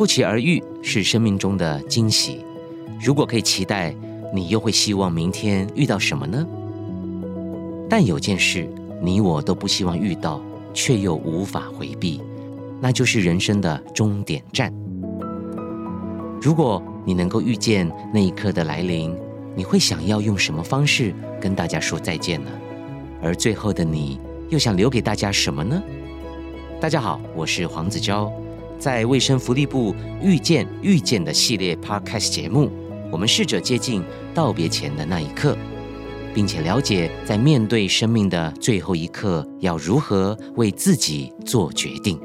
不期而遇是生命中的惊喜。如果可以期待，你又会希望明天遇到什么呢？但有件事，你我都不希望遇到，却又无法回避，那就是人生的终点站。如果你能够预见那一刻的来临，你会想要用什么方式跟大家说再见呢？而最后的你又想留给大家什么呢？大家好，我是黄子佼，在卫生福利部遇见遇见的系列 Podcast 节目，我们试着接近道别前的那一刻，并且了解在面对生命的最后一刻，要如何为自己做决定。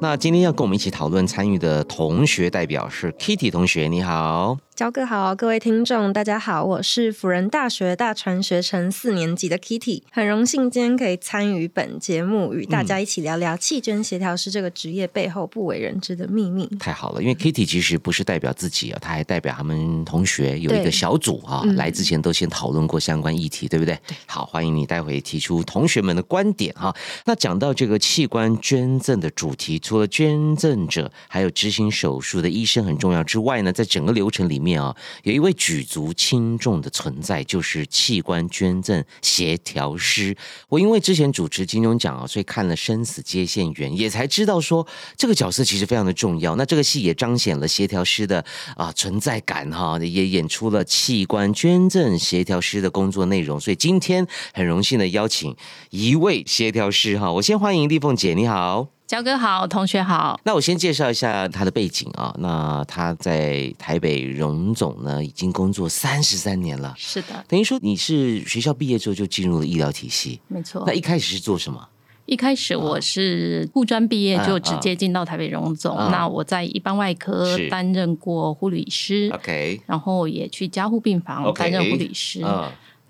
那今天要跟我们一起讨论参与的同学代表是 Kitty 同学，你好。焦哥好，各位听众大家好，我是辅仁大学大传学程四年级的 Kitty，很荣幸今天可以参与本节目，与大家一起聊聊气捐协调师这个职业背后不为人知的秘密。太好了，因为 Kitty 其实不是代表自己啊，他还代表他们同学有一个小组啊，来之前都先讨论过相关议题，对不对？好，欢迎你待会提出同学们的观点哈。那讲到这个器官捐赠的主题，除了捐赠者还有执行手术的医生很重要之外呢，在整个流程里面。面啊，有一位举足轻重的存在，就是器官捐赠协调师。我因为之前主持金钟奖啊，所以看了《生死接线员》，也才知道说这个角色其实非常的重要。那这个戏也彰显了协调师的啊存在感哈，也演出了器官捐赠协调师的工作内容。所以今天很荣幸的邀请一位协调师哈，我先欢迎丽凤姐，你好。焦哥好，同学好。那我先介绍一下他的背景啊。那他在台北荣总呢，已经工作三十三年了。是的，等于说你是学校毕业之后就进入了医疗体系。没错。那一开始是做什么？一开始我是护专毕业就直接进到台北荣总。那我在一般外科担任过护理师，OK，然后也去加护病房担任护理师。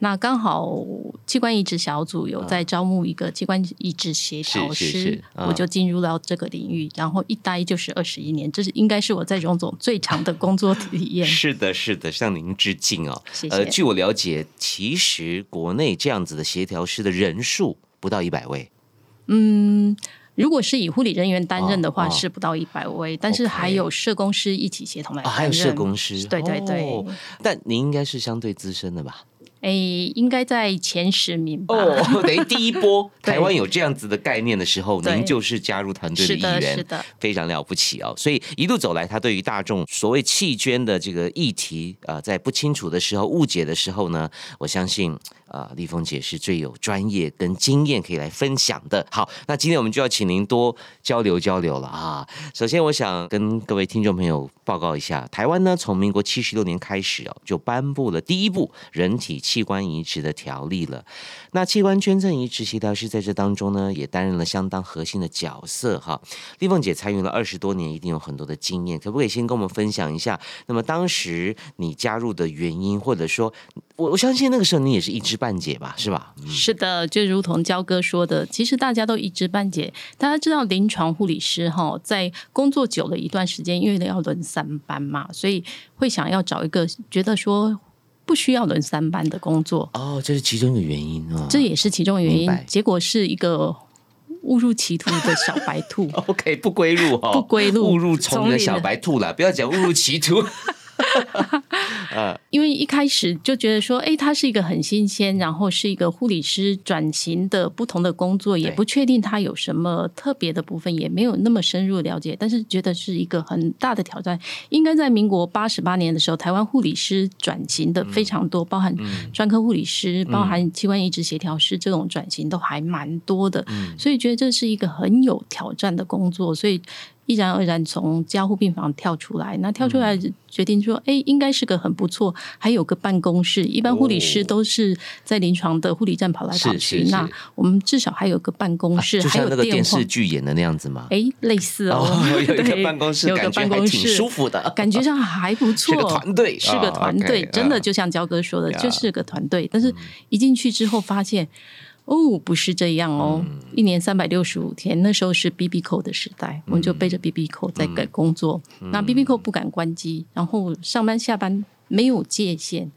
那刚好器官移植小组有在招募一个器官移植协调师，我就进入到这个领域，然后一待就是二十一年，这是应该是我在荣总最长的工作体验。是的，是的，向您致敬哦。谢谢。呃，据我了解，其实国内这样子的协调师的人数不到一百位。嗯，如果是以护理人员担任的话，是不到一百位，但是还有社工师一起协同来担任。还有社工师，对对对。但您应该是相对资深的吧？哎，应该在前十名吧。哦，等于第一波 台湾有这样子的概念的时候，您就是加入团队的一员，是的，非常了不起哦。所以一路走来，他对于大众所谓弃捐的这个议题啊，在不清楚的时候、误解的时候呢，我相信。啊，丽凤姐是最有专业跟经验可以来分享的。好，那今天我们就要请您多交流交流了啊。首先，我想跟各位听众朋友报告一下，台湾呢从民国七十六年开始哦，就颁布了第一部人体器官移植的条例了。那器官捐赠移植协调师在这当中呢，也担任了相当核心的角色哈。丽凤姐参与了二十多年，一定有很多的经验，可不可以先跟我们分享一下？那么当时你加入的原因，或者说，我我相信那个时候你也是一知半解吧，是吧？是的，就如同焦哥说的，其实大家都一知半解。大家知道临床护理师哈，在工作久了一段时间，因为要轮三班嘛，所以会想要找一个觉得说不需要轮三班的工作。哦，这是其中一个原因啊，这也是其中原因。结果是一个误入歧途的小白兔。OK，不归路哈，不归路，误入丛林的小白兔了，不要讲误入歧途。因为一开始就觉得说，哎，他是一个很新鲜，然后是一个护理师转型的不同的工作，也不确定他有什么特别的部分，也没有那么深入了解，但是觉得是一个很大的挑战。应该在民国八十八年的时候，台湾护理师转型的非常多，包含专科护理师、包含器官移植协调师这种转型都还蛮多的，所以觉得这是一个很有挑战的工作，所以。毅然而然从加护病房跳出来，那跳出来决定说：“哎，应该是个很不错，还有个办公室。一般护理师都是在临床的护理站跑来跑去，那我们至少还有个办公室，还有那个电视剧演的那样子吗？哎，类似哦，有一个办公室，有个办公室挺舒服的，感觉上还不错。是个团队，是个团队，真的就像焦哥说的，就是个团队。但是一进去之后发现。”哦，不是这样哦，一年三百六十五天，那时候是 B B 扣的时代，我们就背着 B B 扣在改工作。那 B B 扣不敢关机，然后上班下班没有界限。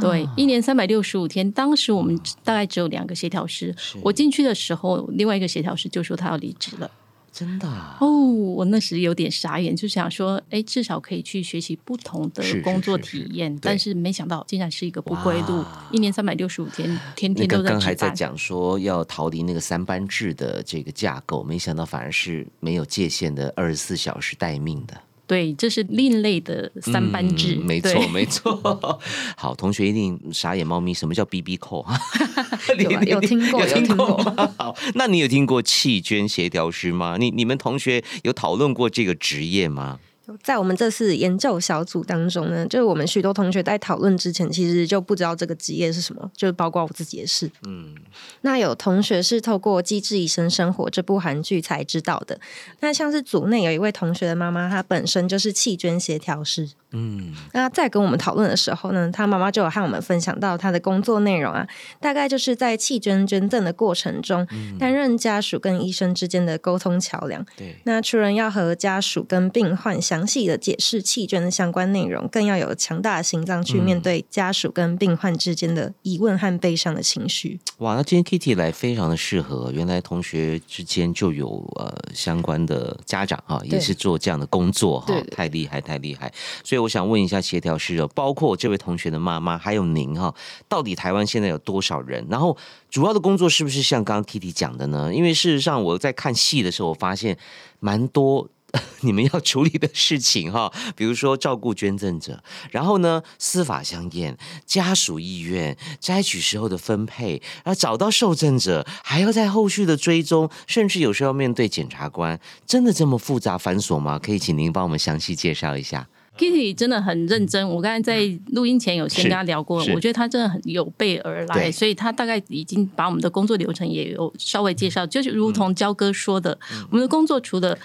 对，一年三百六十五天，当时我们大概只有两个协调师。我进去的时候，另外一个协调师就说他要离职了。真的哦，我那时有点傻眼，就想说，哎，至少可以去学习不同的工作体验，但是没想到竟然是一个不归路，一年三百六十五天，天天都在刚还在讲说要逃离那个三班。制的这个架构，没想到反而是没有界限的二十四小时待命的。对，这是另类的三班制，没错，没错。好，同学一定傻眼猫咪，什么叫 B B 扣？有有听过，有听过吗？好，那你有听过弃捐协调师吗？你你们同学有讨论过这个职业吗？在我们这次研究小组当中呢，就是我们许多同学在讨论之前，其实就不知道这个职业是什么，就是包括我自己也是。嗯，那有同学是透过《机智医生生活》这部韩剧才知道的。那像是组内有一位同学的妈妈，她本身就是弃捐协调师。嗯，那在跟我们讨论的时候呢，他妈妈就有和我们分享到他的工作内容啊，大概就是在弃捐捐赠的过程中，担任家属跟医生之间的沟通桥梁。对，那除了要和家属跟病患详细的解释弃捐的相关内容，更要有强大的心脏去面对家属跟病患之间的疑问和悲伤的情绪。哇，那今天 Kitty 来非常的适合，原来同学之间就有呃相关的家长哈，也是做这样的工作哈，太厉害，太厉害，所以。我想问一下协调师哦，包括这位同学的妈妈，还有您哈，到底台湾现在有多少人？然后主要的工作是不是像刚刚 Kitty 讲的呢？因为事实上我在看戏的时候，我发现蛮多 你们要处理的事情哈，比如说照顾捐赠者，然后呢司法相验、家属意愿、摘取时候的分配，然后找到受赠者，还要在后续的追踪，甚至有时候要面对检察官，真的这么复杂繁琐吗？可以请您帮我们详细介绍一下。Kitty 真的很认真，我刚才在录音前有先跟他聊过，我觉得他真的很有备而来，所以他大概已经把我们的工作流程也有稍微介绍，就是如同焦哥说的，我们的工作除了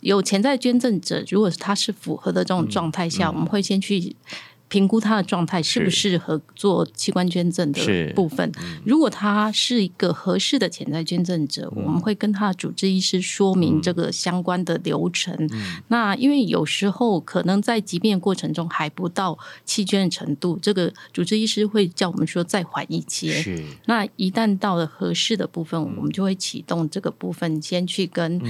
有潜在捐赠者，如果他是符合的这种状态下，我们会先去。评估他的状态适不适合做器官捐赠的部分。如果他是一个合适的潜在捐赠者，我们会跟他的主治医师说明这个相关的流程。那因为有时候可能在疾病过程中还不到弃捐的程度，这个主治医师会叫我们说再缓一些。那一旦到了合适的部分，我们就会启动这个部分，先去跟。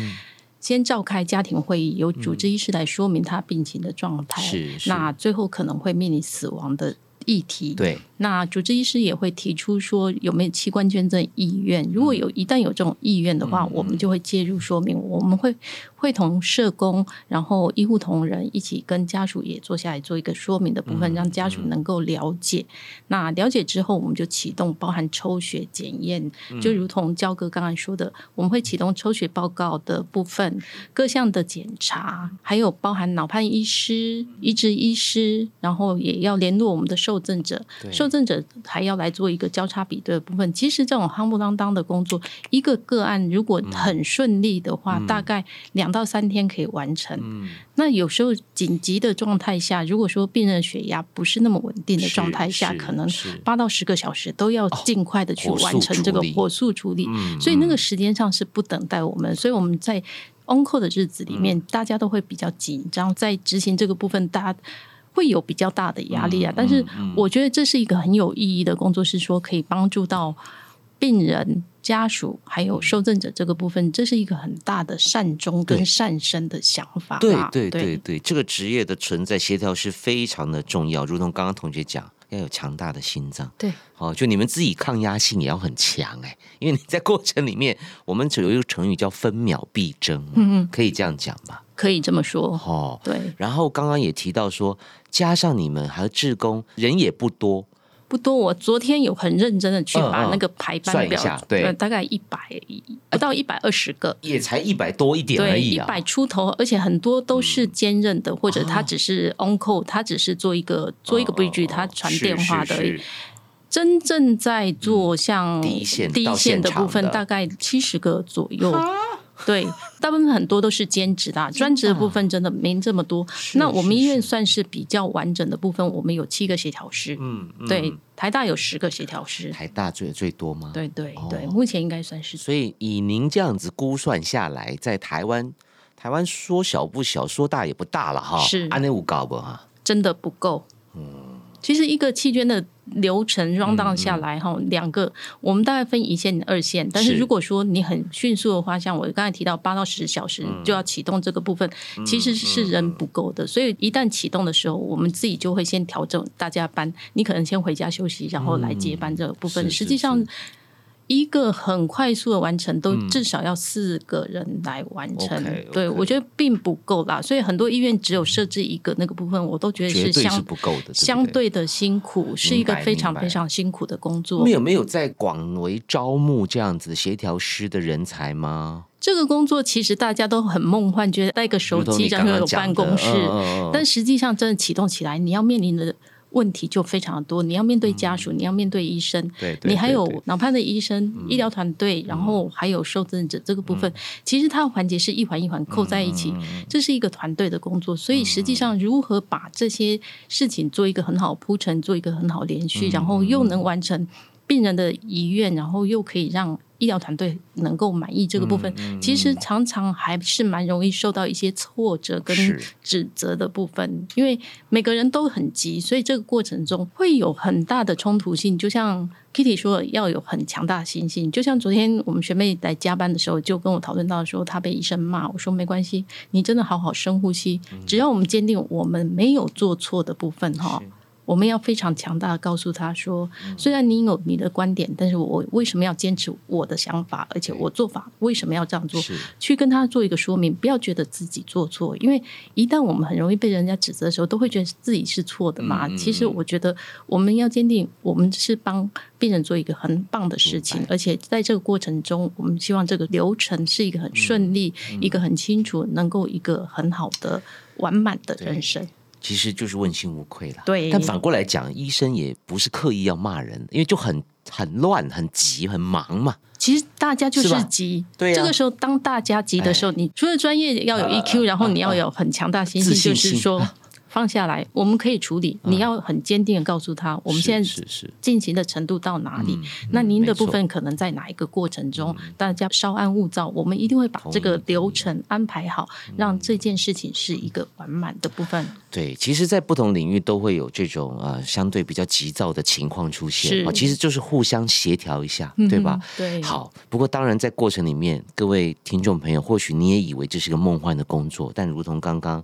先召开家庭会议，由主治医师来说明他病情的状态。是，那最后可能会面临死亡的。议题对，那主治医师也会提出说有没有器官捐赠意愿，如果有一旦有这种意愿的话，我们就会介入说明，我们会会同社工，然后医护同仁一起跟家属也坐下来做一个说明的部分，让家属能够了解。那了解之后，我们就启动包含抽血检验，就如同焦哥刚才说的，我们会启动抽血报告的部分，各项的检查，还有包含脑判医师、移植医师，然后也要联络我们的受。受赠者，受赠者还要来做一个交叉比对的部分。其实这种夯不啷当的工作，一个个案如果很顺利的话，大概两到三天可以完成。那有时候紧急的状态下，如果说病人血压不是那么稳定的状态下，可能八到十个小时都要尽快的去完成这个火速处理。所以那个时间上是不等待我们。所以我们在 on call 的日子里面，大家都会比较紧张，在执行这个部分，大家。会有比较大的压力啊，但是我觉得这是一个很有意义的工作，是说可以帮助到病人家属还有受赠者这个部分，这是一个很大的善终跟善生的想法。对对对对，这个职业的存在协调是非常的重要，如同刚刚同学讲。要有强大的心脏，对，哦，就你们自己抗压性也要很强哎，因为你在过程里面，我们只有一个成语叫分秒必争，嗯嗯，可以这样讲吧？可以这么说，哦，对。然后刚刚也提到说，加上你们还有志工，人也不多。不多，我昨天有很认真的去把那个排班表，对，大概一百不到一百二十个，也才一百多一点而已啊，一百出头，而且很多都是兼任的，或者他只是 on call，他只是做一个做一个 bridge，他传电话的，真正在做像第一线的部分，大概七十个左右。对，大部分很多都是兼职的，专职的部分真的没这么多。那我们医院算是比较完整的部分，我们有七个协调师。嗯，对，台大有十个协调师。台大最最多吗？对对对，目前应该算是。所以以您这样子估算下来，在台湾，台湾说小不小，说大也不大了哈。是，安内五高不哈？真的不够。嗯其实一个弃捐的流程 round down 下来哈，两个我们大概分一线、二线。但是如果说你很迅速的话，像我刚才提到八到十小时就要启动这个部分，其实是人不够的。所以一旦启动的时候，我们自己就会先调整大家班，你可能先回家休息，然后来接班这个部分。实际上。一个很快速的完成，都至少要四个人来完成。对，我觉得并不够啦。所以很多医院只有设置一个那个部分，我都觉得是相不够的，相对的辛苦，是一个非常非常辛苦的工作。没有没有在广为招募这样子协调师的人才吗？这个工作其实大家都很梦幻，觉得带个手机然后有办公室，但实际上真的启动起来，你要面临的。问题就非常多，你要面对家属，你要面对医生，你还有脑派的医生、医疗团队，然后还有受赠者这个部分，其实它的环节是一环一环扣在一起，这是一个团队的工作。所以实际上，如何把这些事情做一个很好铺陈，做一个很好连续，然后又能完成病人的遗愿，然后又可以让。医疗团队能够满意这个部分，其实常常还是蛮容易受到一些挫折跟指责的部分，因为每个人都很急，所以这个过程中会有很大的冲突性。就像 Kitty 说，要有很强大的信心。就像昨天我们学妹来加班的时候，就跟我讨论到说，她被医生骂，我说没关系，你真的好好深呼吸，只要我们坚定我们没有做错的部分，哈。我们要非常强大的告诉他说，虽然你有你的观点，但是我为什么要坚持我的想法？而且我做法为什么要这样做？去跟他做一个说明，不要觉得自己做错，因为一旦我们很容易被人家指责的时候，都会觉得自己是错的嘛。其实我觉得我们要坚定，我们是帮病人做一个很棒的事情，而且在这个过程中，我们希望这个流程是一个很顺利、一个很清楚，能够一个很好的完满的人生。其实就是问心无愧了。对，但反过来讲，医生也不是刻意要骂人，因为就很很乱、很急、很忙嘛。其实大家就是急，对。这个时候，当大家急的时候，你除了专业要有 EQ，然后你要有很强大心性，就是说。放下来，我们可以处理。你要很坚定的告诉他，我们现在进行的程度到哪里？那您的部分可能在哪一个过程中？大家稍安勿躁，我们一定会把这个流程安排好，让这件事情是一个完满的部分。对，其实，在不同领域都会有这种呃相对比较急躁的情况出现啊，其实就是互相协调一下，对吧？对。好，不过当然在过程里面，各位听众朋友，或许你也以为这是个梦幻的工作，但如同刚刚。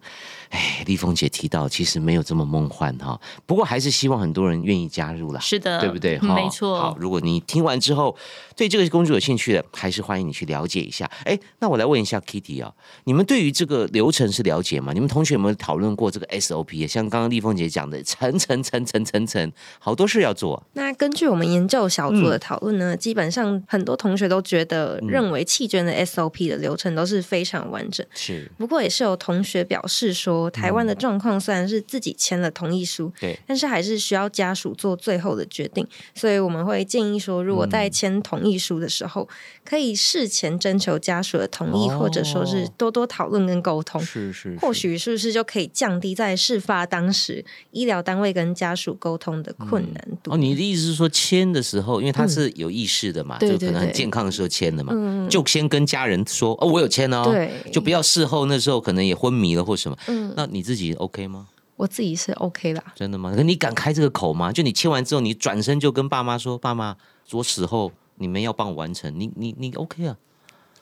哎，丽凤姐提到，其实没有这么梦幻哈。不过还是希望很多人愿意加入了，是的，对不对？没错。好，如果你听完之后对这个工作有兴趣的，还是欢迎你去了解一下。哎，那我来问一下 Kitty 啊，你们对于这个流程是了解吗？你们同学有没有讨论过这个 SOP？像刚刚丽凤姐讲的，层层层层层层，好多事要做。那根据我们研究小组的讨论呢，基本上很多同学都觉得认为弃捐的 SOP 的流程都是非常完整。是，不过也是有同学表示说。台湾的状况虽然是自己签了同意书，对，但是还是需要家属做最后的决定，所以我们会建议说，如果在签同意书的时候，可以事前征求家属的同意，或者说是多多讨论跟沟通，是是，或许是不是就可以降低在事发当时医疗单位跟家属沟通的困难度？哦，你的意思是说签的时候，因为他是有意识的嘛，就可能很健康的时候签的嘛，就先跟家人说，哦，我有签哦，就不要事后那时候可能也昏迷了或什么，嗯。那你自己 OK 吗？我自己是 OK 啦。真的吗？可你敢开这个口吗？就你签完之后，你转身就跟爸妈说：“爸妈，我死后你们要帮我完成。”你你你 OK 啊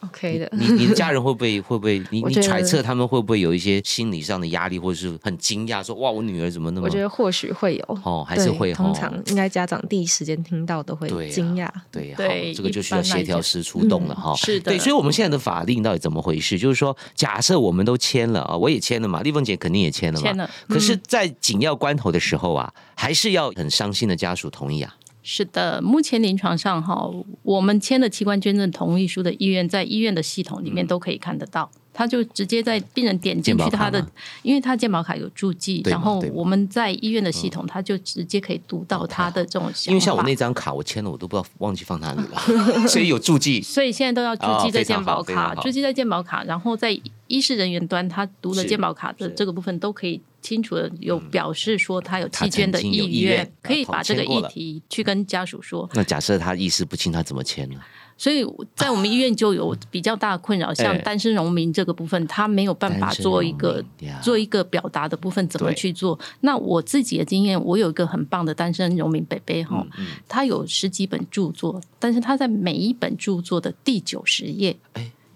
？OK 的，你你的家人会不会会不会？你你揣测他们会不会有一些心理上的压力，或者是很惊讶，说哇，我女儿怎么那么？我觉得或许会有哦，还是会。通常应该家长第一时间听到都会惊讶。对，对，这个就需要协调师出动了哈。是的，对，所以我们现在的法令到底怎么回事？就是说，假设我们都签了啊，我也签了嘛，丽凤姐肯定也签了嘛。签了。可是，在紧要关头的时候啊，还是要很伤心的家属同意啊。是的，目前临床上哈，我们签的器官捐赠同意书的医院，在医院的系统里面都可以看得到。他就直接在病人点进去他的，因为他健保卡有注记，然后我们在医院的系统，他就直接可以读到他的这种。因为像我那张卡，我签了，我都不知道忘记放哪里了，所以有注记。所以现在都要注记在健保卡，注记在健保卡，然后在医师人员端，他读了健保卡的这个部分都可以。清楚的有表示说他有弃捐的意愿，可以把这个议题去跟家属说。那假设他意识不清，他怎么签呢？所以在我们医院就有比较大的困扰，像单身农民这个部分，他没有办法做一个做一个表达的部分，怎么去做？那我自己的经验，我有一个很棒的单身农民北北哈，他有十几本著作，但是他在每一本著作的第九十页，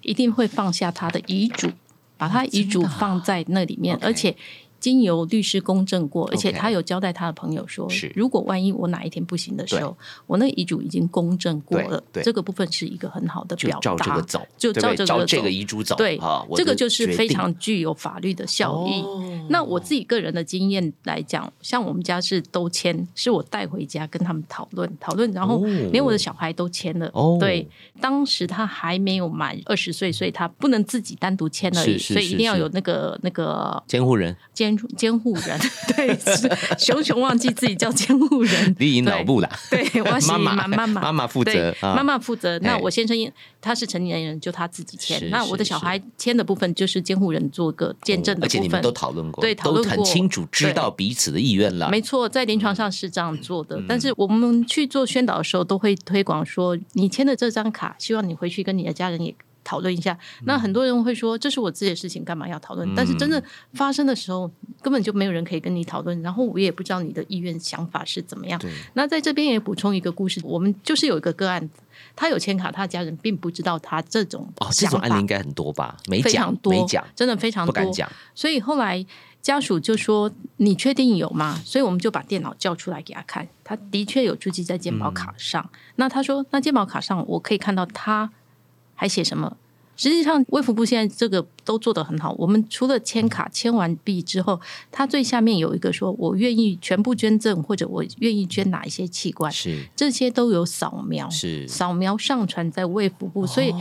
一定会放下他的遗嘱，把他遗嘱放在那里面，而且。经由律师公证过，而且他有交代他的朋友说，如果万一我哪一天不行的时候，我那个遗嘱已经公证过了，这个部分是一个很好的表达。照这个走，就照这个这个遗嘱走。对，这个就是非常具有法律的效益。那我自己个人的经验来讲，像我们家是都签，是我带回家跟他们讨论讨论，然后连我的小孩都签了。对，当时他还没有满二十岁，所以他不能自己单独签而已，所以一定要有那个那个监护人监。监护人 对，熊熊忘记自己叫监护人，你已脑部啦。对，妈妈妈妈妈妈负责，妈妈负责。那我先生他是成年人，就他自己签。那我的小孩签的部分就是监护人做个见证的部分。而且你们都讨论过，对，讨论过，很清楚，知道彼此的意愿了。没错，在临床上是这样做的。但是我们去做宣导的时候，都会推广说，你签的这张卡，希望你回去跟你的家人也。讨论一下，那很多人会说这是我自己的事情，干嘛要讨论？但是真正发生的时候，根本就没有人可以跟你讨论。然后我也不知道你的意愿想法是怎么样。那在这边也补充一个故事，我们就是有一个个案，他有签卡，他的家人并不知道他这种哦，这种案例应该很多吧？没讲，没讲，真的非常多，不敢讲。所以后来家属就说：“你确定有吗？”所以我们就把电脑叫出来给他看，他的确有注记在健保卡上。那他说：“那健保卡上我可以看到他。”还写什么？实际上，卫福部现在这个都做得很好。我们除了签卡签完毕之后，它最下面有一个说：“我愿意全部捐赠，或者我愿意捐哪一些器官。”是这些都有扫描，是扫描上传在卫福部。所以，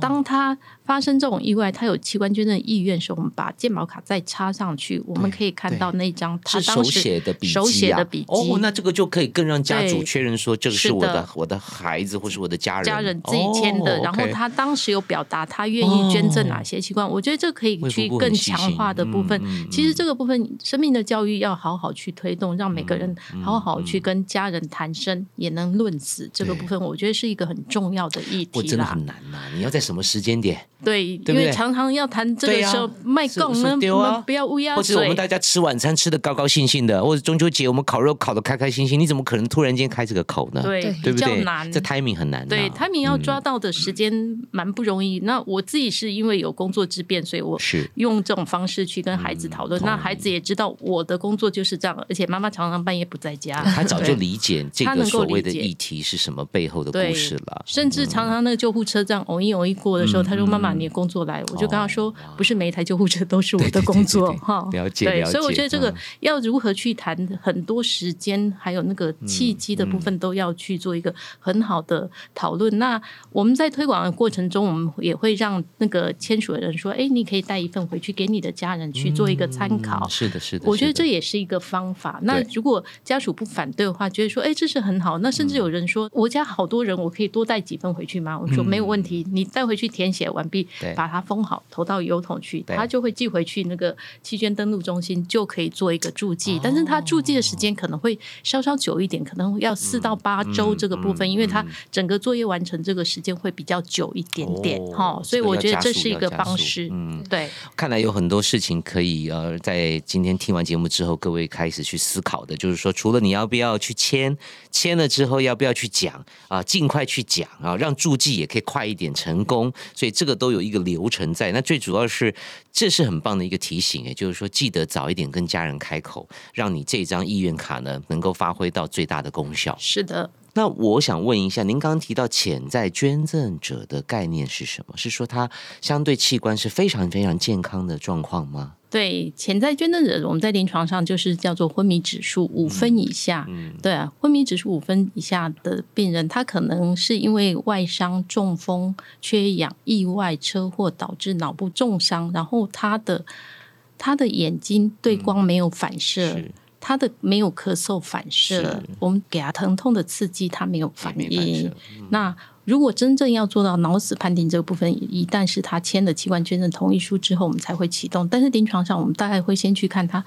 当他发生这种意外，他有器官捐赠意愿时候，我们把健保卡再插上去，我们可以看到那张他手写的笔手写的笔记。哦，那这个就可以更让家主确认说，这个是我的我的孩子或是我的家人家人自己签的。然后他当时有表达他愿意捐赠哪些器官，我觉得这可以去更强化的部分。其实这个部分生命的教育要好好去推动，让每个人好好去跟家人谈生，也能论死。这个部分我觉得是一个很重要的议题啦。真的很难呐，你要在什么时间点？对，因为常常要谈这个时候卖供呢，不要乌鸦或者我们大家吃晚餐吃的高高兴兴的，或者中秋节我们烤肉烤的开开心心，你怎么可能突然间开这个口呢？对，对不对？难，这 timing 很难。对，timing 要抓到的时间蛮不容易。那我自己是因为有工作之便，所以我是用这种方式去跟孩子讨论。那孩子也知道我的工作就是这样，而且妈妈常常半夜不在家，他早就理解这个所谓的议题是什么背后的故事了。甚至常常那个救护车这样偶一偶一过的时候，他说：“妈妈，你的工作来。”我就跟他说，不是每一台救护车都是我的工作哈。了解，对，所以我觉得这个要如何去谈很多时间，还有那个契机的部分，都要去做一个很好的讨论。那我们在推广的过程中，我们也会让那个签署的人说：“哎，你可以带一份回去给你的家人去做一个参考。”是的，是的。我觉得这也是一个方法。那如果家属不反对的话，觉得说：“哎，这是很好。”那甚至有人说：“我家好多人，我可以多带几份回去吗？”我说：“没有问题，你带回去填写完毕，把它封。”好，投到邮筒去，他就会寄回去那个期捐登录中心，就可以做一个注记。但是他注记的时间可能会稍稍久一点，可能要四到八周这个部分，因为他整个作业完成这个时间会比较久一点点哈。所以我觉得这是一个方式。嗯，对。看来有很多事情可以呃，在今天听完节目之后，各位开始去思考的，就是说，除了你要不要去签，签了之后要不要去讲啊，尽快去讲啊，让助记也可以快一点成功。所以这个都有一个流程。在那最主要是，这是很棒的一个提醒，也就是说，记得早一点跟家人开口，让你这张意愿卡呢能够发挥到最大的功效。是的。那我想问一下，您刚刚提到潜在捐赠者的概念是什么？是说他相对器官是非常非常健康的状况吗？对，潜在捐赠者，我们在临床上就是叫做昏迷指数五分以下。嗯，对啊，昏迷指数五分以下的病人，他可能是因为外伤、中风、缺氧、意外、车祸导致脑部重伤，然后他的他的眼睛对光没有反射。他的没有咳嗽反射，我们给他疼痛的刺激，他没有反应。那如果真正要做到脑死判定这个部分，一旦是他签了器官捐赠同意书之后，我们才会启动。但是临床上，我们大概会先去看他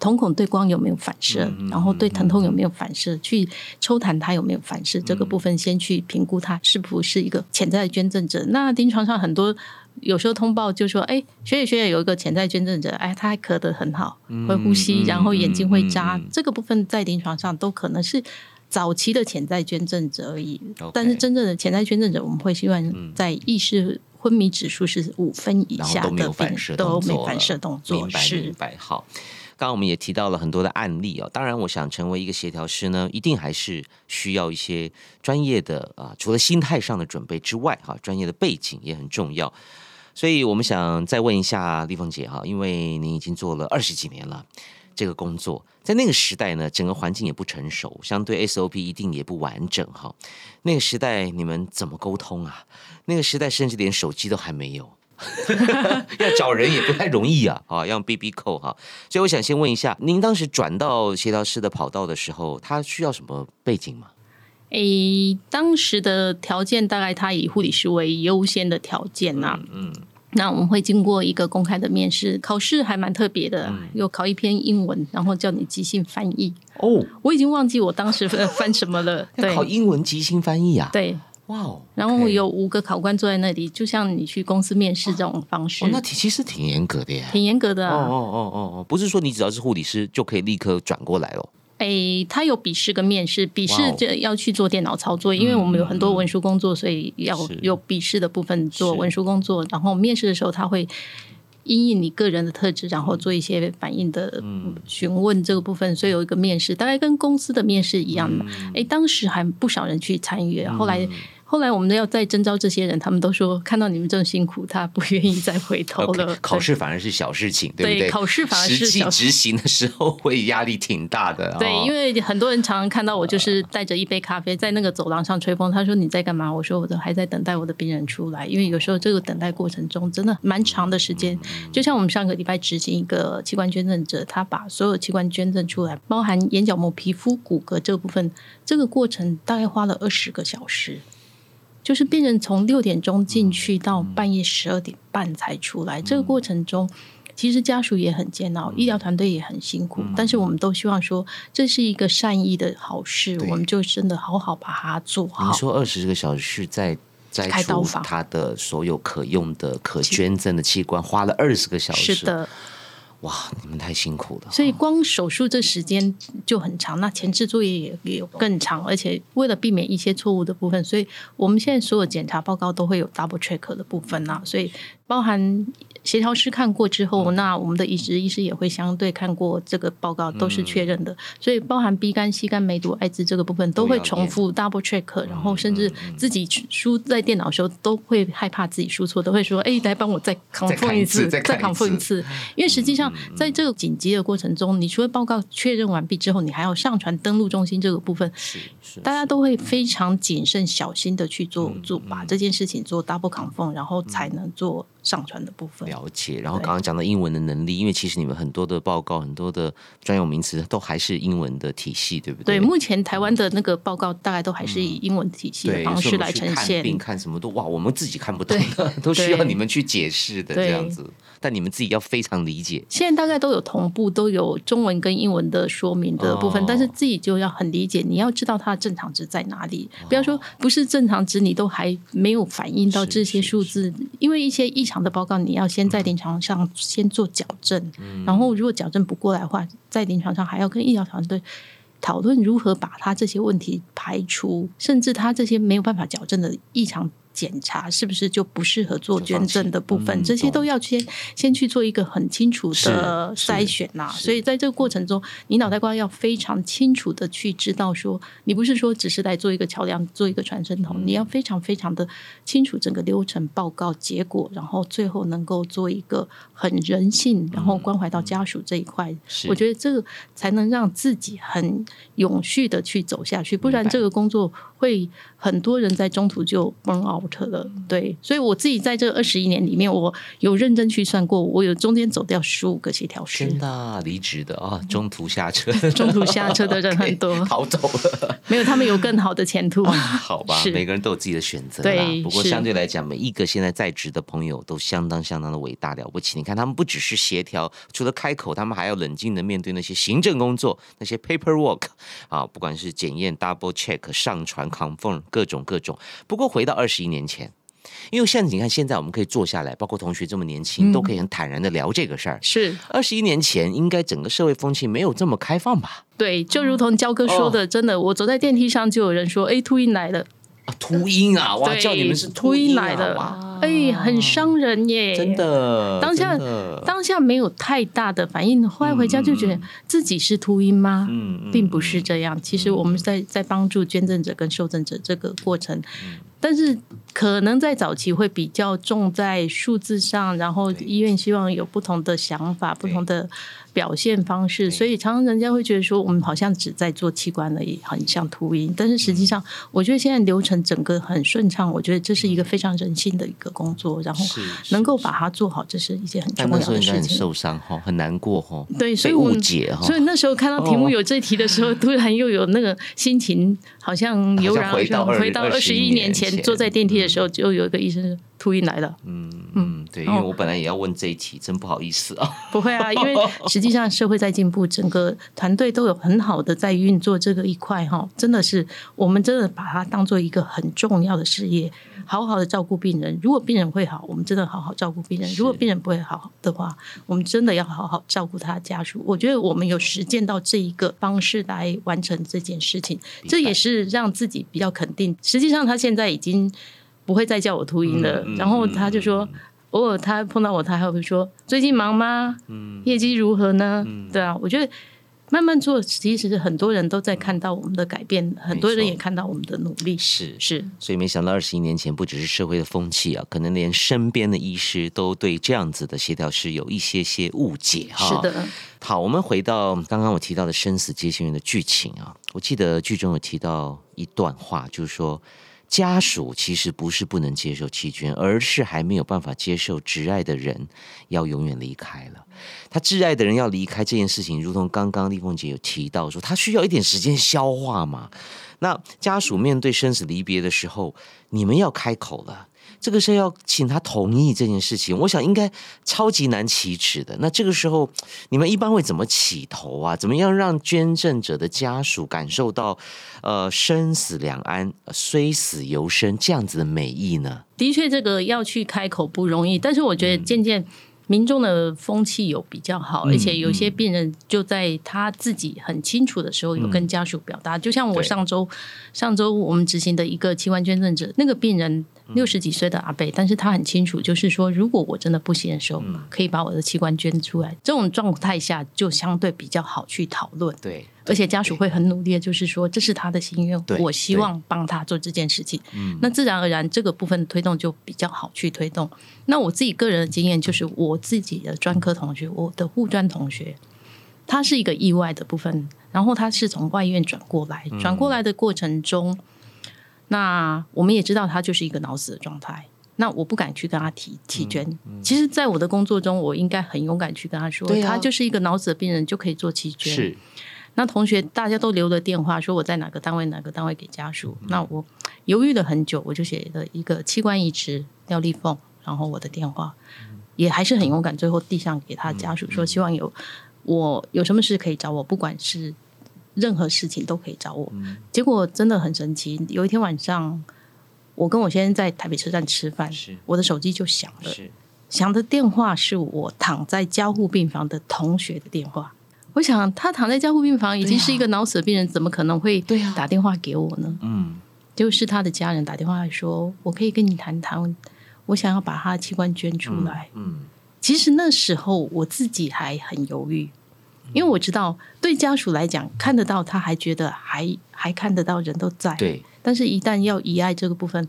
瞳孔对光有没有反射，然后对疼痛有没有反射，去抽痰它有没有反射，这个部分先去评估它是不是一个潜在的捐赠者。那临床上很多有时候通报就说，哎，学姐学姐有一个潜在捐赠者，哎，他还咳得很好，会呼吸，然后眼睛会眨，这个部分在临床上都可能是。早期的潜在捐赠者而已，但是真正的潜在捐赠者，我们会希望在意识昏迷指数是五分以下的都没有反射动作，反射动作。明白明白。好，刚我们也提到了很多的案例哦。当然，我想成为一个协调师呢，一定还是需要一些专业的啊，除了心态上的准备之外，哈，专业的背景也很重要。所以我们想再问一下丽凤姐哈，因为您已经做了二十几年了。这个工作在那个时代呢，整个环境也不成熟，相对 SOP 一定也不完整哈。那个时代你们怎么沟通啊？那个时代甚至连手机都还没有，要找人也不太容易啊！啊，用 BB 扣哈。所以我想先问一下，您当时转到协调师的跑道的时候，他需要什么背景吗？诶，当时的条件大概他以护理师为优先的条件呐。嗯。那我们会经过一个公开的面试，考试还蛮特别的，有考一篇英文，然后叫你即兴翻译。哦，我已经忘记我当时翻什么了。对，考英文即兴翻译啊？对，哇哦。然后有五个考官坐在那里，就像你去公司面试这种方式。哦，那其实挺严格的呀。挺严格的。哦哦哦哦哦，不是说你只要是护理师就可以立刻转过来哦。诶，他有笔试跟面试，笔试就要去做电脑操作，因为我们有很多文书工作，所以要有笔试的部分做文书工作。然后面试的时候，他会因应你个人的特质，然后做一些反应的询问这个部分。所以有一个面试，大概跟公司的面试一样的。诶，当时还不少人去参与，后来。后来我们要再征召这些人，他们都说看到你们这么辛苦，他不愿意再回头了。考试反而是小事情，对不对？考试反而是实际执行的时候会压力挺大的。对，因为很多人常常看到我就是带着一杯咖啡在那个走廊上吹风。他说你在干嘛？我说我都还在等待我的病人出来。因为有时候这个等待过程中真的蛮长的时间。就像我们上个礼拜执行一个器官捐赠者，他把所有器官捐赠出来，包含眼角膜、皮肤、骨骼这部分，这个过程大概花了二十个小时。就是病人从六点钟进去到半夜十二点半才出来，这个过程中，其实家属也很煎熬，医疗团队也很辛苦。但是我们都希望说，这是一个善意的好事，我们就真的好好把它做好。你说二十个小时在摘除他的所有可用的、可捐赠的器官，花了二十个小时。是的。哇，你们太辛苦了！所以光手术这时间就很长，那前置作业也也有更长，而且为了避免一些错误的部分，所以我们现在所有检查报告都会有 double check 的部分呐，所以包含。协调师看过之后，那我们的移植医师也会相对看过这个报告，都是确认的。所以包含 B 肝、C 肝、梅毒、艾滋这个部分，都会重复 double check，然后甚至自己输在电脑的时候都会害怕自己输错，都会说：“哎，来帮我再康复一次，再康复一次。”因为实际上在这个紧急的过程中，你除了报告确认完毕之后，你还要上传登录中心这个部分，大家都会非常谨慎小心的去做做，把这件事情做 double confirm，然后才能做。上传的部分了解，然后刚刚讲到英文的能力，因为其实你们很多的报告、很多的专有名词都还是英文的体系，对不对？对，目前台湾的那个报告大概都还是以英文体系的方式来呈现。病看什么都哇，我们自己看不懂的，都需要你们去解释的这样子。但你们自己要非常理解。现在大概都有同步，都有中文跟英文的说明的部分，但是自己就要很理解，你要知道它的正常值在哪里。不要说不是正常值，你都还没有反映到这些数字，因为一些异常的报告，你要先在临床上先做矫正，然后如果矫正不过来的话，在临床上还要跟医疗团队讨论如何把他这些问题排除，甚至他这些没有办法矫正的异常。检查是不是就不适合做捐赠的部分？这些都要先先去做一个很清楚的筛选呐。所以在这个过程中，你脑袋瓜要非常清楚的去知道，说你不是说只是来做一个桥梁、做一个传声筒，你要非常非常的清楚整个流程、报告结果，然后最后能够做一个很人性，然后关怀到家属这一块。我觉得这个才能让自己很永续的去走下去，不然这个工作会很多人在中途就 burn。out 了。对，所以我自己在这二十一年里面，我有认真去算过，我有中间走掉十五个协调师，真的离职的啊，中途下车，中途下车的人很多，逃走了。没有，他们有更好的前途。好吧，每个人都有自己的选择。对，不过相对来讲，每一个现在在职的朋友都相当相当的伟大了不起。你看，他们不只是协调，除了开口，他们还要冷静的面对那些行政工作，那些 paperwork 啊，不管是检验、double check、上传、confirm，各种各种。不过回到二十一年前。因为现在你看，现在我们可以坐下来，包括同学这么年轻，都可以很坦然的聊这个事儿。是二十一年前，应该整个社会风气没有这么开放吧？对，就如同焦哥说的，真的，我走在电梯上就有人说：“哎，秃鹰来了。”啊，秃鹰啊，哇，叫你们是秃鹰来的，哎，很伤人耶，真的。当下当下没有太大的反应，后来回家就觉得自己是秃鹰吗？嗯，并不是这样。其实我们在在帮助捐赠者跟受赠者这个过程。但是可能在早期会比较重在数字上，然后医院希望有不同的想法、不同的表现方式，所以常常人家会觉得说，我们好像只在做器官而已，很像秃鹰。但是实际上，我觉得现在流程整个很顺畅，我觉得这是一个非常人性的一个工作，然后能够把它做好，这是一件很重要的事情。很受伤哈，很难过哈，对，所以误解哈。所以那时候看到题目有这题的时候，突然又有那个心情，好像油然回到回到二十一年前。坐在电梯的时候，就有一个医生秃鹰来了。嗯嗯，对，因为我本来也要问这一题，真不好意思啊。不会啊，因为 实际上社会在进步，整个团队都有很好的在运作这个一块哈，真的是我们真的把它当做一个很重要的事业，好好的照顾病人。如果病人会好，我们真的好好照顾病人；如果病人不会好的话，我们真的要好好照顾他的家属。我觉得我们有实践到这一个方式来完成这件事情，这也是让自己比较肯定。实际上，他现在已经。不会再叫我秃鹰了。然后他就说，偶尔他碰到我，他还会说：“最近忙吗？嗯，业绩如何呢？”对啊，我觉得慢慢做，其实很多人都在看到我们的改变，很多人也看到我们的努力。是是，所以没想到二十一年前，不只是社会的风气啊，可能连身边的医师都对这样子的协调师有一些些误解哈。是的。好，我们回到刚刚我提到的生死接线员的剧情啊，我记得剧中有提到一段话，就是说。家属其实不是不能接受弃捐，而是还没有办法接受挚爱的人要永远离开了。他挚爱的人要离开这件事情，如同刚刚丽凤姐有提到说，他需要一点时间消化嘛。那家属面对生死离别的时候，你们要开口了。这个是要请他同意这件事情，我想应该超级难启齿的。那这个时候，你们一般会怎么起头啊？怎么样让捐赠者的家属感受到，呃，生死两安，虽死犹生这样子的美意呢？的确，这个要去开口不容易，但是我觉得渐渐。民众的风气有比较好，而且有些病人就在他自己很清楚的时候，有跟家属表达。就像我上周上周我们执行的一个器官捐赠者，那个病人六十几岁的阿贝，但是他很清楚，就是说如果我真的不行的时候，可以把我的器官捐出来。这种状态下就相对比较好去讨论。对。而且家属会很努力，就是说这是他的心愿，我希望帮他做这件事情。那自然而然这个部分推动就比较好去推动。那我自己个人的经验就是，我自己的专科同学，我的护专同学，他是一个意外的部分，然后他是从外院转过来，转过来的过程中，那我们也知道他就是一个脑死的状态。那我不敢去跟他提弃捐。其实，在我的工作中，我应该很勇敢去跟他说，他就是一个脑死的病人，就可以做弃捐。是。那同学大家都留了电话，说我在哪个单位哪个单位给家属。那我犹豫了很久，我就写了一个器官移植廖丽凤，然后我的电话。也还是很勇敢，最后递上给他家属，说希望有我有什么事可以找我，不管是任何事情都可以找我。结果真的很神奇，有一天晚上，我跟我先生在台北车站吃饭，我的手机就响了，响的电话是我躺在加护病房的同学的电话。我想，他躺在加护病房，已经是一个脑死的病人，怎么可能会打电话给我呢？嗯，就是他的家人打电话来说：“我可以跟你谈谈，我想要把他的器官捐出来。”嗯，其实那时候我自己还很犹豫，因为我知道对家属来讲，看得到他还觉得还还看得到人都在，对，但是一旦要遗爱这个部分。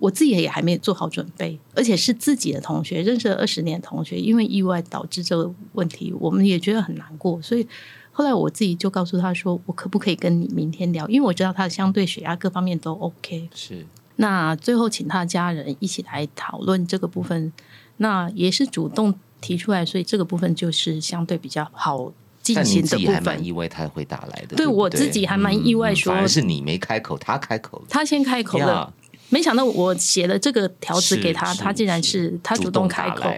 我自己也还没做好准备，而且是自己的同学，认识了二十年同学，因为意外导致这个问题，我们也觉得很难过。所以后来我自己就告诉他说：“我可不可以跟你明天聊？因为我知道他相对血压各方面都 OK。”是。那最后请他的家人一起来讨论这个部分，那也是主动提出来，所以这个部分就是相对比较好进行的部分。还蛮意外他会打来的，对我自己还蛮意外，说是你没开口，他开口，他先开口了。没想到我写了这个条子给他，他竟然是他主动开口。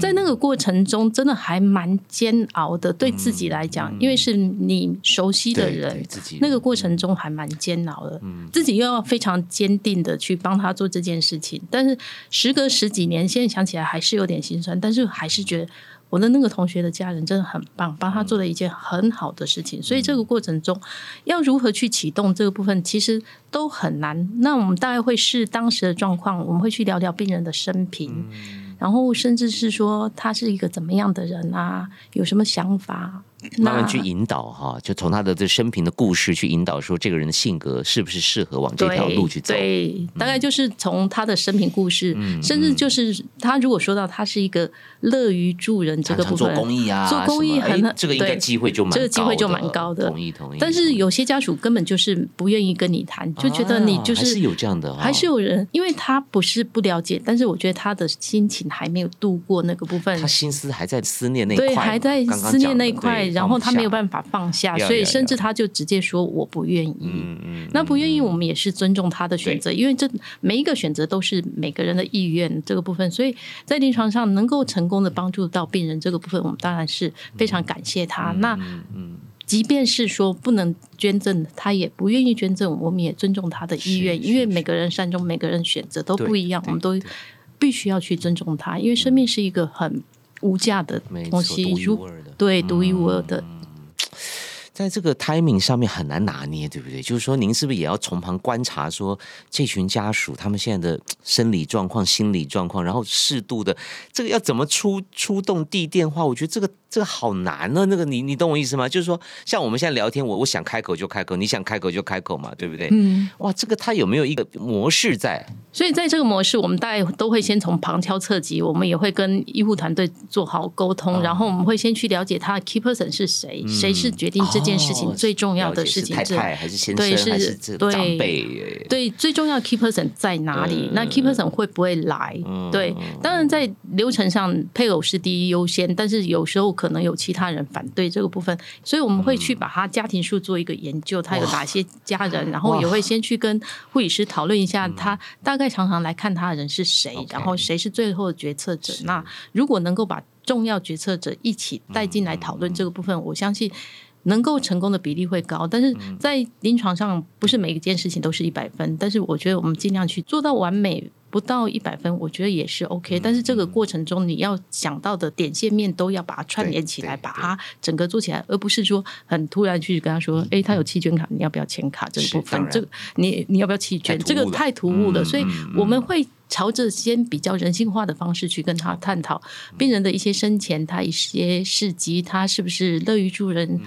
在那个过程中，真的还蛮煎熬的，对自己来讲，因为是你熟悉的人，那个过程中还蛮煎熬的。自己又要非常坚定的去帮他做这件事情，但是时隔十几年，现在想起来还是有点心酸，但是还是觉得。我的那个同学的家人真的很棒，帮他做了一件很好的事情。所以这个过程中，要如何去启动这个部分，其实都很难。那我们大概会视当时的状况，我们会去聊聊病人的生平，然后甚至是说他是一个怎么样的人啊，有什么想法。慢慢去引导哈，就从他的这生平的故事去引导，说这个人的性格是不是适合往这条路去走？对，大概就是从他的生平故事，甚至就是他如果说到他是一个乐于助人这个部分，做公益啊，做公益很这个应该机会就蛮这个机会就蛮高的。同意同意。但是有些家属根本就是不愿意跟你谈，就觉得你就是还是有这样的，还是有人，因为他不是不了解，但是我觉得他的心情还没有度过那个部分，他心思还在思念那块，对，还在思念那一块，然后他没有办法。放下，所以甚至他就直接说我不愿意。那不愿意，我们也是尊重他的选择，因为这每一个选择都是每个人的意愿这个部分。所以在临床上能够成功的帮助到病人这个部分，我们当然是非常感谢他。那即便是说不能捐赠，他也不愿意捐赠，我们也尊重他的意愿，因为每个人善终，每个人选择都不一样，我们都必须要去尊重他，因为生命是一个很无价的东西，如对独一无二的。在这个 timing 上面很难拿捏，对不对？就是说，您是不是也要从旁观察，说这群家属他们现在的生理状况、心理状况，然后适度的这个要怎么出出动地电话？我觉得这个。这个好难呢，那个你你懂我意思吗？就是说，像我们现在聊天，我我想开口就开口，你想开口就开口嘛，对不对？嗯，哇，这个他有没有一个模式在？所以在这个模式，我们大概都会先从旁敲侧击，我们也会跟医护团队做好沟通，然后我们会先去了解他的 key person 是谁，谁是决定这件事情最重要的事情，是先生还是长辈？对，最重要 key person 在哪里？那 key person 会不会来？对，当然在流程上配偶是第一优先，但是有时候。可能有其他人反对这个部分，所以我们会去把他家庭树做一个研究，他有哪些家人，然后也会先去跟护理师讨论一下，他大概常常来看他的人是谁，然后谁是最后的决策者。那如果能够把重要决策者一起带进来讨论这个部分，我相信能够成功的比例会高。但是在临床上，不是每一件事情都是一百分，但是我觉得我们尽量去做到完美。不到一百分，我觉得也是 OK。但是这个过程中，你要想到的点线面都要把它串联起来，把它整个做起来，而不是说很突然去跟他说：“哎，他有弃捐卡，你要不要签卡？”这个部分，这个你你要不要弃捐？这个太突兀了。所以我们会朝着先比较人性化的方式去跟他探讨病人的一些生前他一些事迹，他是不是乐于助人。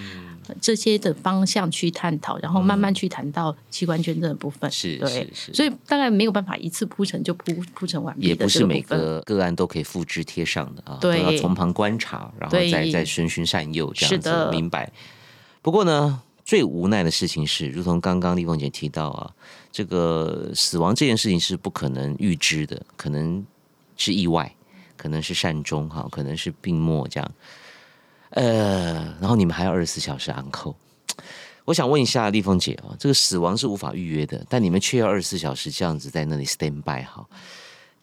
这些的方向去探讨，然后慢慢去谈到器官捐赠的部分，是对，所以大概没有办法一次铺陈就铺铺陈完毕也不是每个个案都可以复制贴上的啊，都要从旁观察，然后再再循循善诱这样子明白。不过呢，最无奈的事情是，如同刚刚丽凤姐提到啊，这个死亡这件事情是不可能预知的，可能是意外，可能是善终哈，可能是病末这样。呃，然后你们还要二十四小时安扣，我想问一下丽凤姐啊，这个死亡是无法预约的，但你们却要二十四小时这样子在那里 stand by 哈。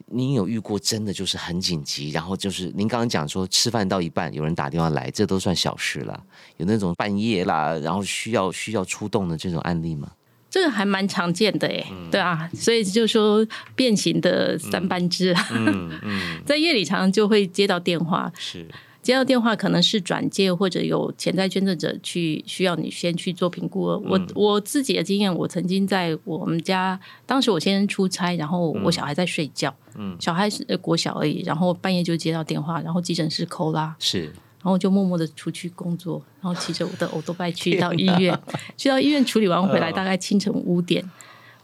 您有遇过真的就是很紧急，然后就是您刚刚讲说吃饭到一半有人打电话来，这都算小事了。有那种半夜啦，然后需要需要出动的这种案例吗？这个还蛮常见的哎，对啊，所以就说变形的三班制，在夜里常常就会接到电话是。接到电话可能是转介或者有潜在捐赠者去需要你先去做评估。我我自己的经验，我曾经在我们家，当时我先生出差，然后我小孩在睡觉，嗯，小孩是国小而已，然后半夜就接到电话，然后急诊室扣啦，是，然后就默默的出去工作，然后骑着我的 欧多拜去到医院，去到医院处理完回来，大概清晨五点。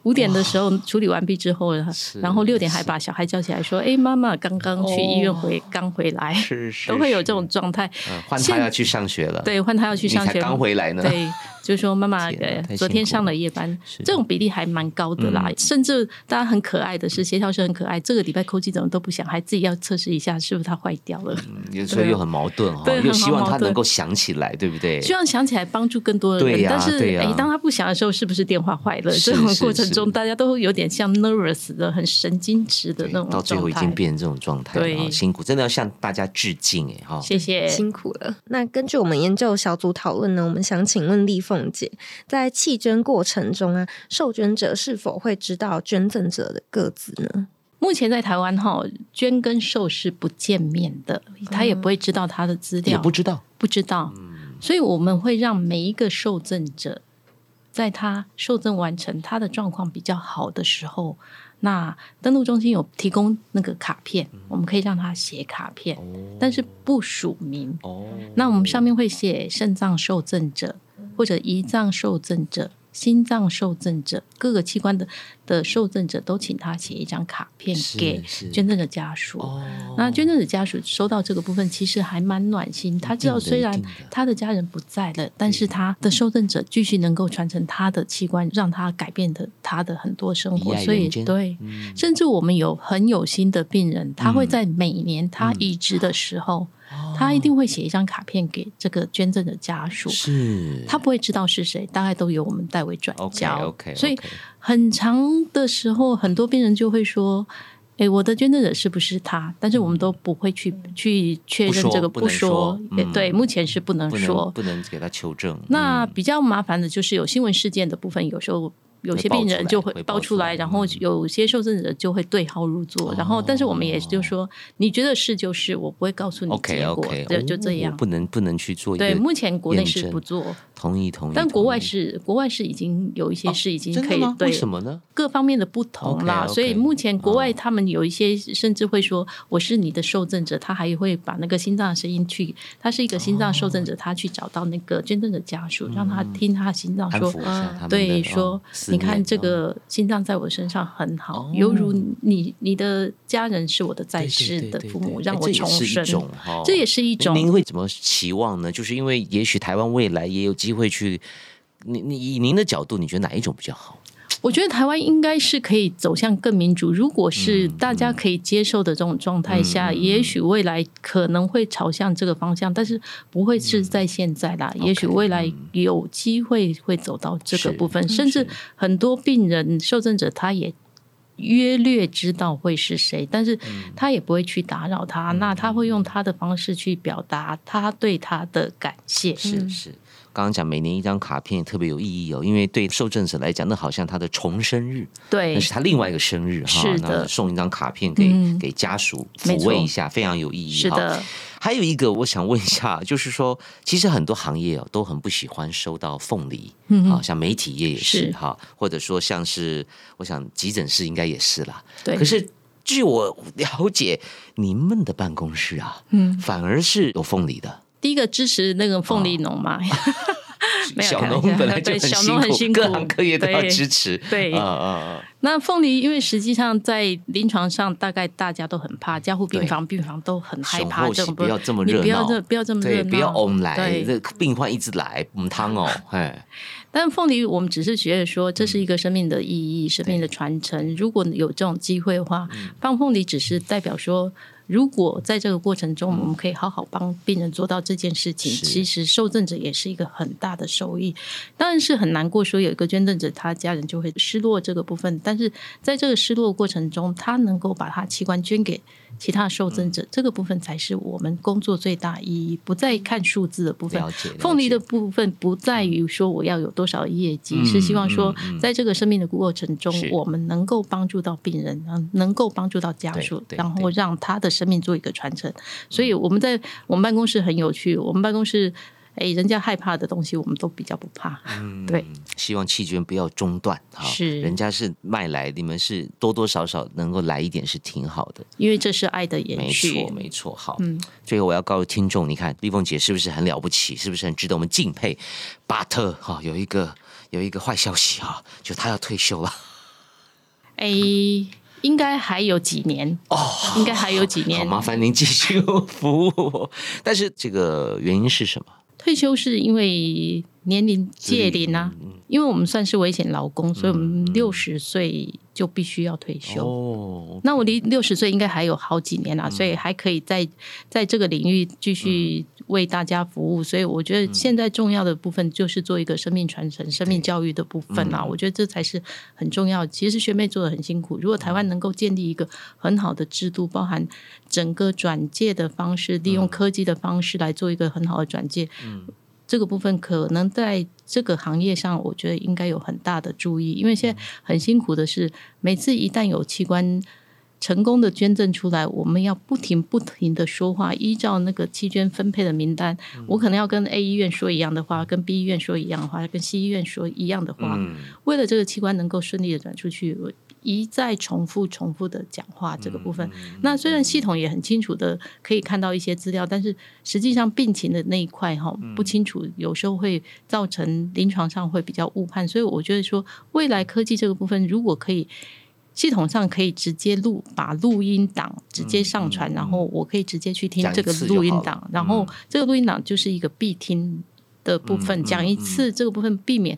五点的时候处理完毕之后，然后六点还把小孩叫起来说：“哎，妈妈刚刚去医院回，刚回来。”是是，都会有这种状态。换他要去上学了，对，换他要去上学，刚回来呢。对，就是说妈妈昨天上了夜班，这种比例还蛮高的啦。甚至大家很可爱的是，协调师很可爱，这个礼拜空气怎么都不响，还自己要测试一下是不是它坏掉了。有时候又很矛盾哈，又希望它能够响起来，对不对？希望响起来帮助更多的人，但是哎，当它不响的时候，是不是电话坏了？这种过程中，大家都有点像 nervous 的，很神经质的那种到最后已经变成这种状态，对，辛苦，真的要向大家致敬哎哈，谢谢，辛苦了。那根据我们研究小组讨论呢，我们想请问丽凤姐，在弃捐过程中啊，受捐者是否会知道捐赠者的个子呢？目前在台湾哈，捐跟受是不见面的，他也不会知道他的资料，也不知道，不知道。所以我们会让每一个受赠者，在他受赠完成，他的状况比较好的时候，那登录中心有提供那个卡片，我们可以让他写卡片，但是不署名。哦，那我们上面会写肾脏受赠者或者胰脏受赠者。心脏受赠者各个器官的的受赠者都请他写一张卡片给捐赠者家属。那捐赠者家属收到这个部分，其实还蛮暖心。他知道虽然他的家人不在了，但是他的受赠者继续能够传承他的器官，让他改变的他的很多生活。所以对，甚至我们有很有心的病人，他会在每年他移植的时候。他一定会写一张卡片给这个捐赠的家属，是他不会知道是谁，大概都由我们代为转交。OK，所以很长的时候，很多病人就会说：“哎，我的捐赠者是不是他？”但是我们都不会去去确认这个，不说。对，目前是不能说，不能给他求证。那比较麻烦的就是有新闻事件的部分，有时候。有些病人就会爆出来，然后有些受赠者就会对号入座，然后但是我们也就说，你觉得是就是，我不会告诉你结果，对，就这样，不能不能去做。对，目前国内是不做，同意同意。但国外是国外是已经有一些是已经可以，对什么呢？各方面的不同啦，所以目前国外他们有一些甚至会说我是你的受赠者，他还会把那个心脏的声音去，他是一个心脏受赠者，他去找到那个捐赠者家属，让他听他心脏说，对，说你看这个心脏在我身上很好，犹如你你的家人是我的在世的父母，让我重生，这也是一种。您会怎么期望呢？就是因为也许台湾未来也有机会去，你你以您的角度，你觉得哪一种比较好？我觉得台湾应该是可以走向更民主。如果是大家可以接受的这种状态下，也许未来可能会朝向这个方向，但是不会是在现在啦。也许未来有机会会走到这个部分，甚至很多病人受赠者他也约略知道会是谁，但是他也不会去打扰他。那他会用他的方式去表达他对他的感谢。是是。刚刚讲每年一张卡片特别有意义哦，因为对受赠者来讲，那好像他的重生日，对，那是他另外一个生日哈。是的，送一张卡片给给家属抚慰一下，非常有意义。是的，还有一个我想问一下，就是说，其实很多行业哦都很不喜欢收到凤梨，啊，像媒体业也是哈，或者说像是我想急诊室应该也是啦。对，可是据我了解，你们的办公室啊，嗯，反而是有凤梨的。第一个支持那个凤梨农嘛，小农本来就很辛苦，各行各业都要支持。对，啊啊啊！那凤梨，因为实际上在临床上，大概大家都很怕，加护病房病房都很害怕这种，不要这么热闹，不要这不要这么热闹，不要翁来，这病患一直来，我们汤哦，哎。但凤梨，我们只是觉得说，这是一个生命的意义，生命的传承。如果有这种机会的话，放凤梨只是代表说。如果在这个过程中，我们可以好好帮病人做到这件事情，其实受赠者也是一个很大的收益。当然是很难过，说有一个捐赠者，他家人就会失落这个部分。但是在这个失落过程中，他能够把他器官捐给。其他受赠者这个部分才是我们工作最大意义，不再看数字的部分。凤梨的部分不在于说我要有多少业绩，是希望说在这个生命的过程中，我们能够帮助到病人，能够帮助到家属，然后让他的生命做一个传承。所以我们在我们办公室很有趣，我们办公室。哎，人家害怕的东西，我们都比较不怕。嗯，对，希望弃捐不要中断哈。是，人家是卖来，你们是多多少少能够来一点是挺好的。因为这是爱的延续。没错，没错。好，嗯，最后我要告诉听众，你看丽凤姐是不是很了不起？是不是很值得我们敬佩？巴特哈有一个有一个坏消息哈，就他要退休了。哎，应该还有几年哦，应该还有几年。好，麻烦您继续 服务。但是这个原因是什么？退休是因为年龄界龄啊，因为我们算是危险劳工，所以我们六十岁就必须要退休。哦，那我离六十岁应该还有好几年啊，所以还可以在在这个领域继续为大家服务。所以我觉得现在重要的部分就是做一个生命传承、生命教育的部分啊，我觉得这才是很重要。其实学妹做的很辛苦，如果台湾能够建立一个很好的制度，包含整个转介的方式，利用科技的方式来做一个很好的转介。嗯。这个部分可能在这个行业上，我觉得应该有很大的注意，因为现在很辛苦的是，每次一旦有器官成功的捐赠出来，我们要不停不停的说话，依照那个器捐分配的名单，我可能要跟 A 医院说一样的话，跟 B 医院说一样的话，跟 C 医院说一样的话，为了这个器官能够顺利的转出去。一再重复、重复的讲话这个部分，那虽然系统也很清楚的可以看到一些资料，但是实际上病情的那一块哈不清楚，有时候会造成临床上会比较误判。所以我觉得说，未来科技这个部分，如果可以系统上可以直接录，把录音档直接上传，然后我可以直接去听这个录音档，然后这个录音档就是一个必听的部分，讲一次这个部分避免。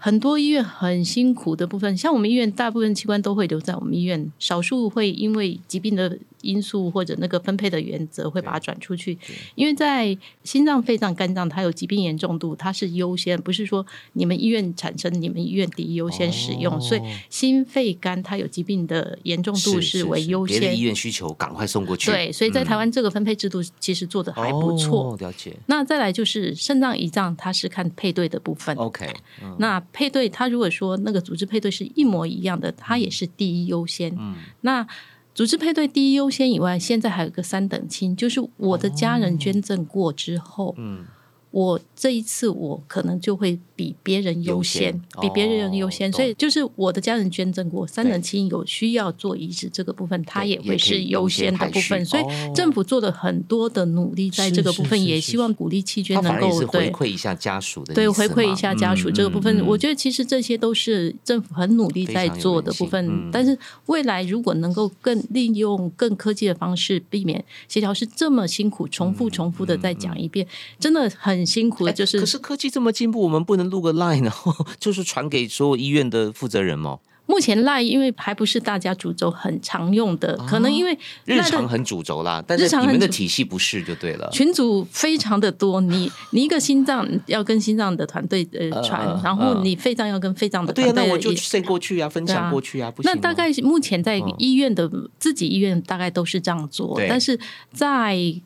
很多医院很辛苦的部分，像我们医院，大部分器官都会留在我们医院，少数会因为疾病的。因素或者那个分配的原则会把它转出去，因为在心脏、肺脏、肝脏，它有疾病严重度，它是优先，不是说你们医院产生，你们医院第一优先使用。所以心肺肝它有疾病的严重度是为优先，别的医院需求赶快送过去。对，所以在台湾这个分配制度其实做的还不错。了解。那再来就是肾脏、胰脏，它是看配对的部分。OK。那配对，他如果说那个组织配对是一模一样的，他也是第一优先。嗯。那组织配对第一优先以外，现在还有个三等亲，就是我的家人捐赠过之后，嗯。我这一次我可能就会比别人优先，比别人优先，所以就是我的家人捐赠过，三等亲有需要做移植这个部分，他也会是优先的部分。所以政府做了很多的努力，在这个部分也希望鼓励弃捐能够回馈一下家属的，对回馈一下家属这个部分。我觉得其实这些都是政府很努力在做的部分。但是未来如果能够更利用更科技的方式，避免协调是这么辛苦，重复重复的再讲一遍，真的很。很辛苦的，就是。可是科技这么进步，我们不能录个 line，然后 就是传给所有医院的负责人吗？目前 line 因为还不是大家主轴很常用的，可能因为日常很主轴啦，但是你们的体系不是就对了。群组非常的多，你你一个心脏要跟心脏的团队呃传，然后你肺脏要跟肺脏的团队，对啊，那我就 send 过去啊，分享过去啊，不那大概目前在医院的自己医院大概都是这样做，但是在。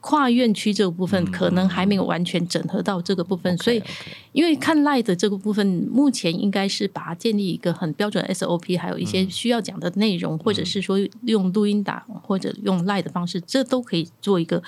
跨院区这个部分可能还没有完全整合到这个部分，所以因为看赖的这个部分，目前应该是把它建立一个很标准 SOP，还有一些需要讲的内容，或者是说用录音档或者用赖的方式，这都可以做一个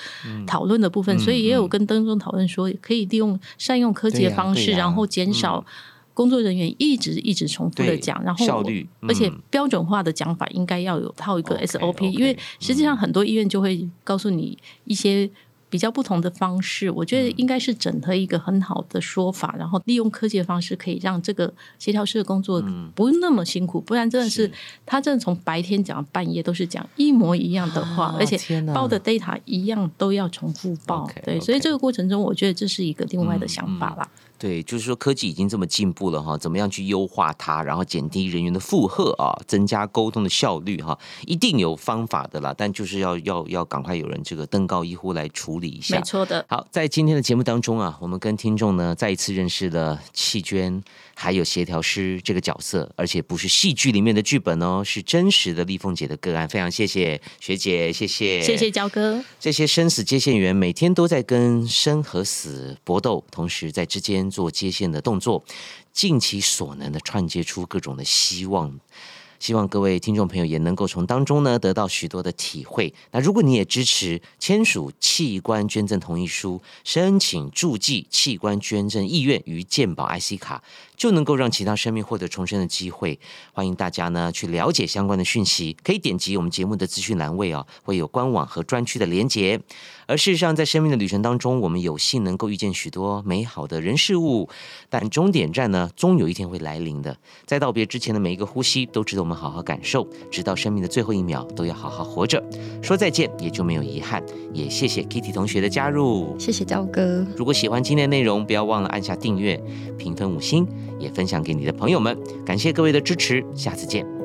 讨论的部分。所以也有跟登中讨论说，可以利用善用科技的方式，然后减少。工作人员一直一直重复的讲，然后效率，而且标准化的讲法应该要有套一个 SOP，因为实际上很多医院就会告诉你一些比较不同的方式。我觉得应该是整合一个很好的说法，然后利用科技的方式，可以让这个协调师的工作不那么辛苦。不然真的是他真的从白天讲半夜都是讲一模一样的话，而且报的 data 一样都要重复报。对，所以这个过程中，我觉得这是一个另外的想法啦。对，就是说科技已经这么进步了哈，怎么样去优化它，然后减低人员的负荷啊，增加沟通的效率哈，一定有方法的啦。但就是要要要赶快有人这个登高一呼来处理一下。没错的。好，在今天的节目当中啊，我们跟听众呢再一次认识了弃捐还有协调师这个角色，而且不是戏剧里面的剧本哦，是真实的丽凤姐的个案。非常谢谢学姐，谢谢，谢谢焦哥。这些生死接线员每天都在跟生和死搏斗，同时在之间。做接线的动作，尽其所能的串接出各种的希望。希望各位听众朋友也能够从当中呢得到许多的体会。那如果你也支持签署器官捐赠同意书，申请注记器官捐赠意愿与健保 IC 卡，就能够让其他生命获得重生的机会。欢迎大家呢去了解相关的讯息，可以点击我们节目的资讯栏位哦，会有官网和专区的连结。而事实上，在生命的旅程当中，我们有幸能够遇见许多美好的人事物，但终点站呢，终有一天会来临的。在道别之前的每一个呼吸，都值得我们。好好感受，直到生命的最后一秒都要好好活着。说再见也就没有遗憾。也谢谢 Kitty 同学的加入，谢谢焦哥。如果喜欢今天的内容，不要忘了按下订阅、评分五星，也分享给你的朋友们。感谢各位的支持，下次见。